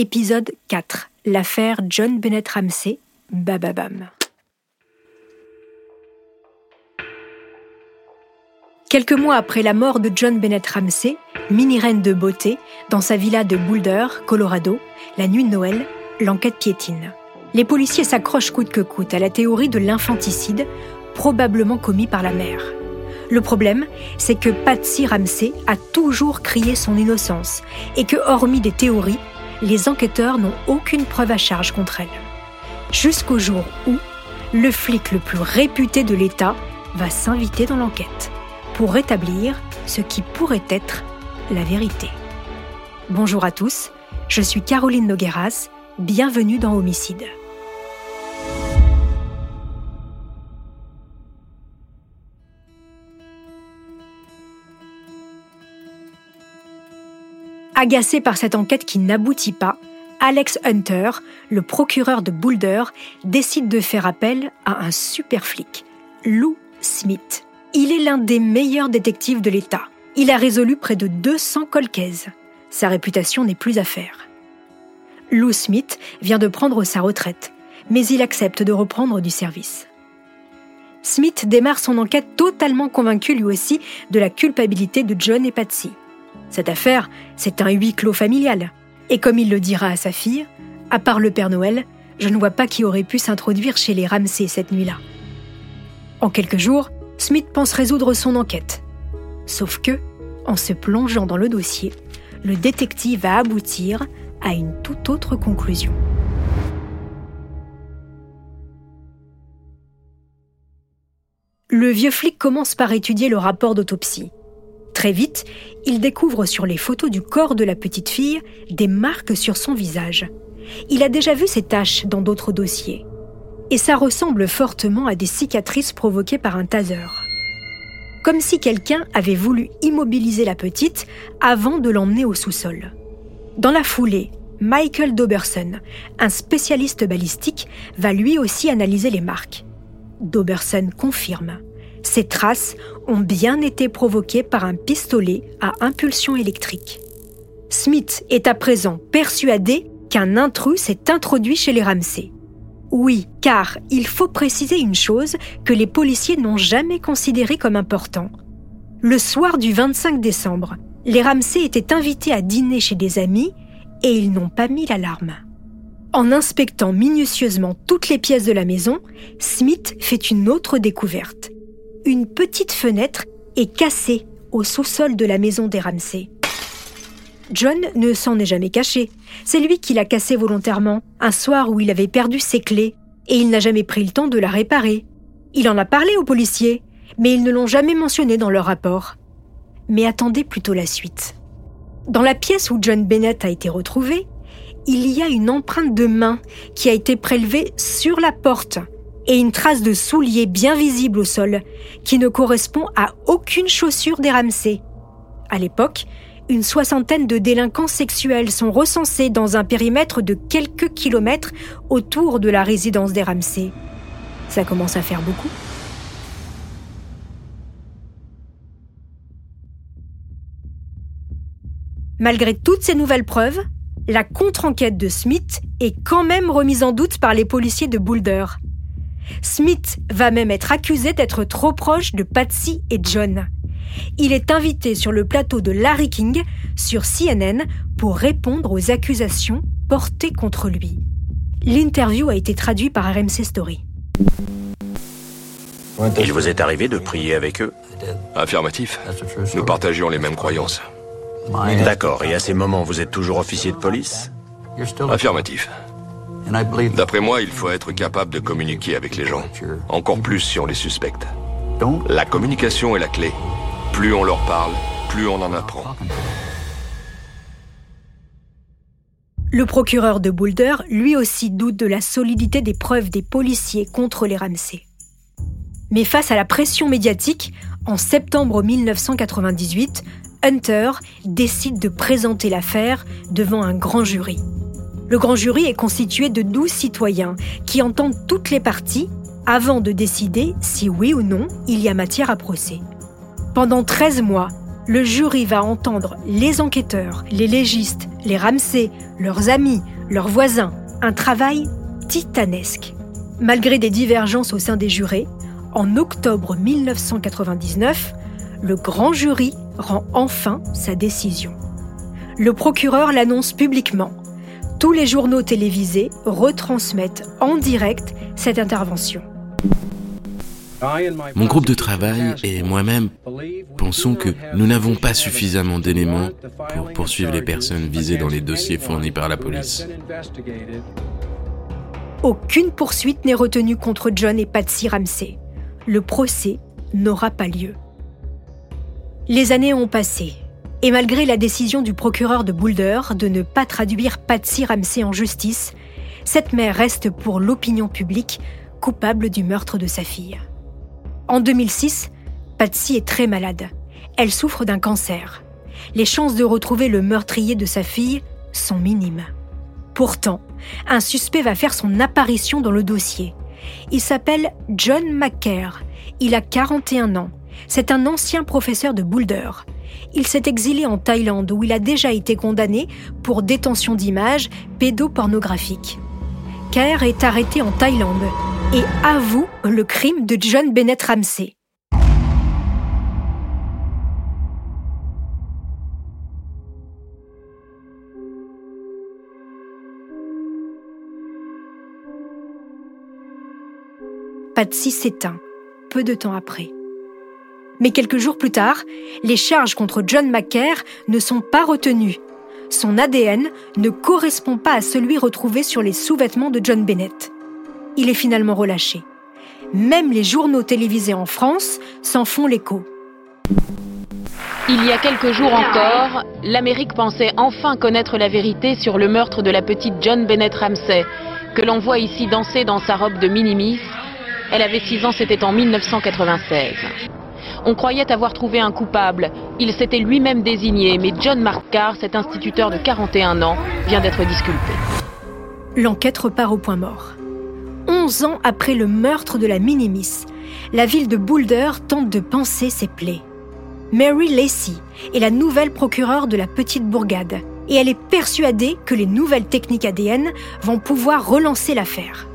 Épisode 4. L'affaire John Bennett Ramsey. Bababam. Quelques mois après la mort de John Bennett Ramsey, mini-reine de beauté, dans sa villa de Boulder, Colorado, la nuit de Noël, l'enquête piétine. Les policiers s'accrochent coûte que coûte à la théorie de l'infanticide, probablement commis par la mère. Le problème, c'est que Patsy Ramsey a toujours crié son innocence et que, hormis des théories, les enquêteurs n'ont aucune preuve à charge contre elle. Jusqu'au jour où le flic le plus réputé de l'État va s'inviter dans l'enquête pour rétablir ce qui pourrait être la vérité. Bonjour à tous, je suis Caroline Nogueras, bienvenue dans Homicide. Agacé par cette enquête qui n'aboutit pas, Alex Hunter, le procureur de Boulder, décide de faire appel à un super flic, Lou Smith. Il est l'un des meilleurs détectives de l'État. Il a résolu près de 200 colcaises. Sa réputation n'est plus à faire. Lou Smith vient de prendre sa retraite, mais il accepte de reprendre du service. Smith démarre son enquête totalement convaincu lui aussi de la culpabilité de John et Patsy. Cette affaire, c'est un huis clos familial. Et comme il le dira à sa fille, à part le Père Noël, je ne vois pas qui aurait pu s'introduire chez les Ramsey cette nuit-là. En quelques jours, Smith pense résoudre son enquête. Sauf que, en se plongeant dans le dossier, le détective va aboutir à une toute autre conclusion. Le vieux flic commence par étudier le rapport d'autopsie. Très vite, il découvre sur les photos du corps de la petite fille des marques sur son visage. Il a déjà vu ces taches dans d'autres dossiers. Et ça ressemble fortement à des cicatrices provoquées par un taser. Comme si quelqu'un avait voulu immobiliser la petite avant de l'emmener au sous-sol. Dans la foulée, Michael Doberson, un spécialiste balistique, va lui aussi analyser les marques. Doberson confirme. Ces traces ont bien été provoquées par un pistolet à impulsion électrique. Smith est à présent persuadé qu'un intrus s'est introduit chez les Ramsey. Oui, car il faut préciser une chose que les policiers n'ont jamais considérée comme important. Le soir du 25 décembre, les Ramsey étaient invités à dîner chez des amis et ils n'ont pas mis l'alarme. En inspectant minutieusement toutes les pièces de la maison, Smith fait une autre découverte une petite fenêtre est cassée au sous-sol de la maison des Ramsey. John ne s'en est jamais caché. C'est lui qui l'a cassée volontairement, un soir où il avait perdu ses clés, et il n'a jamais pris le temps de la réparer. Il en a parlé aux policiers, mais ils ne l'ont jamais mentionné dans leur rapport. Mais attendez plutôt la suite. Dans la pièce où John Bennett a été retrouvé, il y a une empreinte de main qui a été prélevée sur la porte et une trace de soulier bien visible au sol, qui ne correspond à aucune chaussure des Ramsey. À l'époque, une soixantaine de délinquants sexuels sont recensés dans un périmètre de quelques kilomètres autour de la résidence des Ramsey. Ça commence à faire beaucoup. Malgré toutes ces nouvelles preuves, la contre-enquête de Smith est quand même remise en doute par les policiers de Boulder. Smith va même être accusé d'être trop proche de Patsy et John. Il est invité sur le plateau de Larry King sur CNN pour répondre aux accusations portées contre lui. L'interview a été traduite par RMC Story. Il vous est arrivé de prier avec eux? Affirmatif. Nous partagions les mêmes croyances. D'accord, et à ces moments, vous êtes toujours officier de police? Affirmatif. D'après moi, il faut être capable de communiquer avec les gens, encore plus si on les suspecte. La communication est la clé. Plus on leur parle, plus on en apprend. Le procureur de Boulder, lui aussi, doute de la solidité des preuves des policiers contre les Ramsey. Mais face à la pression médiatique, en septembre 1998, Hunter décide de présenter l'affaire devant un grand jury. Le grand jury est constitué de 12 citoyens qui entendent toutes les parties avant de décider si oui ou non il y a matière à procès. Pendant 13 mois, le jury va entendre les enquêteurs, les légistes, les Ramsey, leurs amis, leurs voisins. Un travail titanesque. Malgré des divergences au sein des jurés, en octobre 1999, le grand jury rend enfin sa décision. Le procureur l'annonce publiquement. Tous les journaux télévisés retransmettent en direct cette intervention. Mon groupe de travail et moi-même pensons que nous n'avons pas suffisamment d'éléments pour poursuivre les personnes visées dans les dossiers fournis par la police. Aucune poursuite n'est retenue contre John et Patsy Ramsey. Le procès n'aura pas lieu. Les années ont passé, et malgré la décision du procureur de Boulder de ne pas traduire Patsy Ramsey en justice, cette mère reste pour l'opinion publique coupable du meurtre de sa fille. En 2006, Patsy est très malade. Elle souffre d'un cancer. Les chances de retrouver le meurtrier de sa fille sont minimes. Pourtant, un suspect va faire son apparition dans le dossier. Il s'appelle John McCare. Il a 41 ans. C'est un ancien professeur de Boulder. Il s'est exilé en Thaïlande où il a déjà été condamné pour détention d'images pédopornographiques. Kerr est arrêté en Thaïlande et avoue le crime de John Bennett Ramsey. Patsy s'éteint peu de temps après. Mais quelques jours plus tard, les charges contre John McCare ne sont pas retenues. Son ADN ne correspond pas à celui retrouvé sur les sous-vêtements de John Bennett. Il est finalement relâché. Même les journaux télévisés en France s'en font l'écho. Il y a quelques jours encore, l'Amérique pensait enfin connaître la vérité sur le meurtre de la petite John Bennett Ramsey, que l'on voit ici danser dans sa robe de minimis. Elle avait 6 ans, c'était en 1996. On croyait avoir trouvé un coupable. Il s'était lui-même désigné, mais John Markar, cet instituteur de 41 ans, vient d'être disculpé. L'enquête repart au point mort. 11 ans après le meurtre de la Minimis, la ville de Boulder tente de penser ses plaies. Mary Lacey est la nouvelle procureure de la petite bourgade et elle est persuadée que les nouvelles techniques ADN vont pouvoir relancer l'affaire.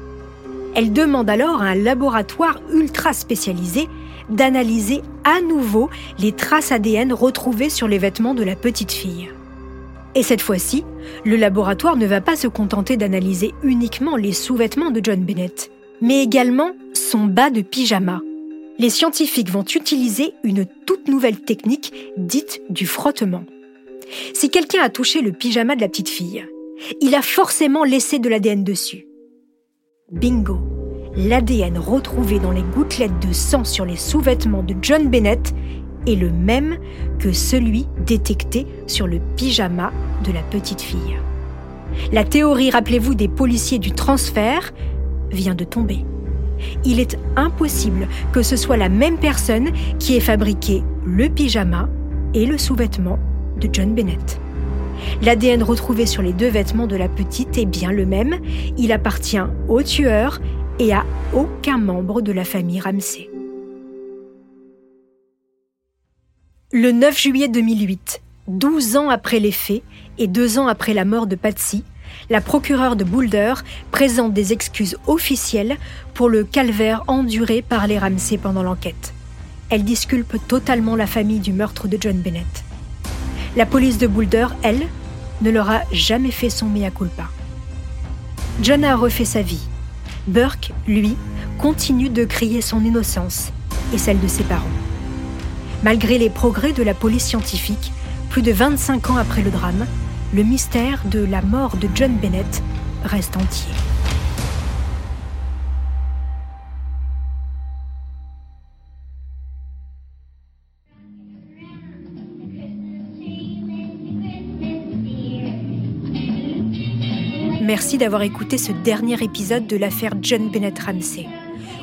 Elle demande alors à un laboratoire ultra spécialisé d'analyser à nouveau les traces ADN retrouvées sur les vêtements de la petite fille. Et cette fois-ci, le laboratoire ne va pas se contenter d'analyser uniquement les sous-vêtements de John Bennett, mais également son bas de pyjama. Les scientifiques vont utiliser une toute nouvelle technique dite du frottement. Si quelqu'un a touché le pyjama de la petite fille, il a forcément laissé de l'ADN dessus. Bingo l'ADN retrouvé dans les gouttelettes de sang sur les sous-vêtements de John Bennett est le même que celui détecté sur le pyjama de la petite fille. La théorie, rappelez-vous, des policiers du transfert vient de tomber. Il est impossible que ce soit la même personne qui ait fabriqué le pyjama et le sous-vêtement de John Bennett. L'ADN retrouvé sur les deux vêtements de la petite est bien le même. Il appartient au tueur et à aucun membre de la famille Ramsey. Le 9 juillet 2008, 12 ans après les faits et deux ans après la mort de Patsy, la procureure de Boulder présente des excuses officielles pour le calvaire enduré par les Ramsey pendant l'enquête. Elle disculpe totalement la famille du meurtre de John Bennett. La police de Boulder, elle, ne leur a jamais fait son mea culpa. John a refait sa vie Burke, lui, continue de crier son innocence et celle de ses parents. Malgré les progrès de la police scientifique, plus de 25 ans après le drame, le mystère de la mort de John Bennett reste entier. Remercie d'avoir écouté ce dernier épisode de l'affaire John Bennett Ramsey.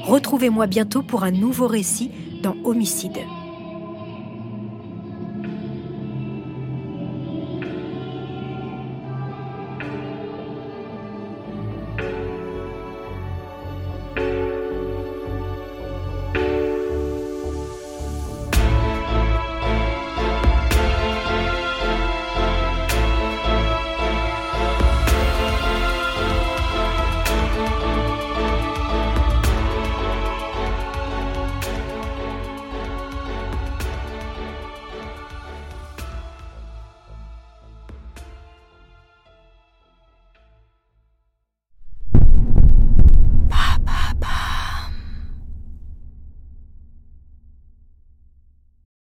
Retrouvez-moi bientôt pour un nouveau récit dans Homicide.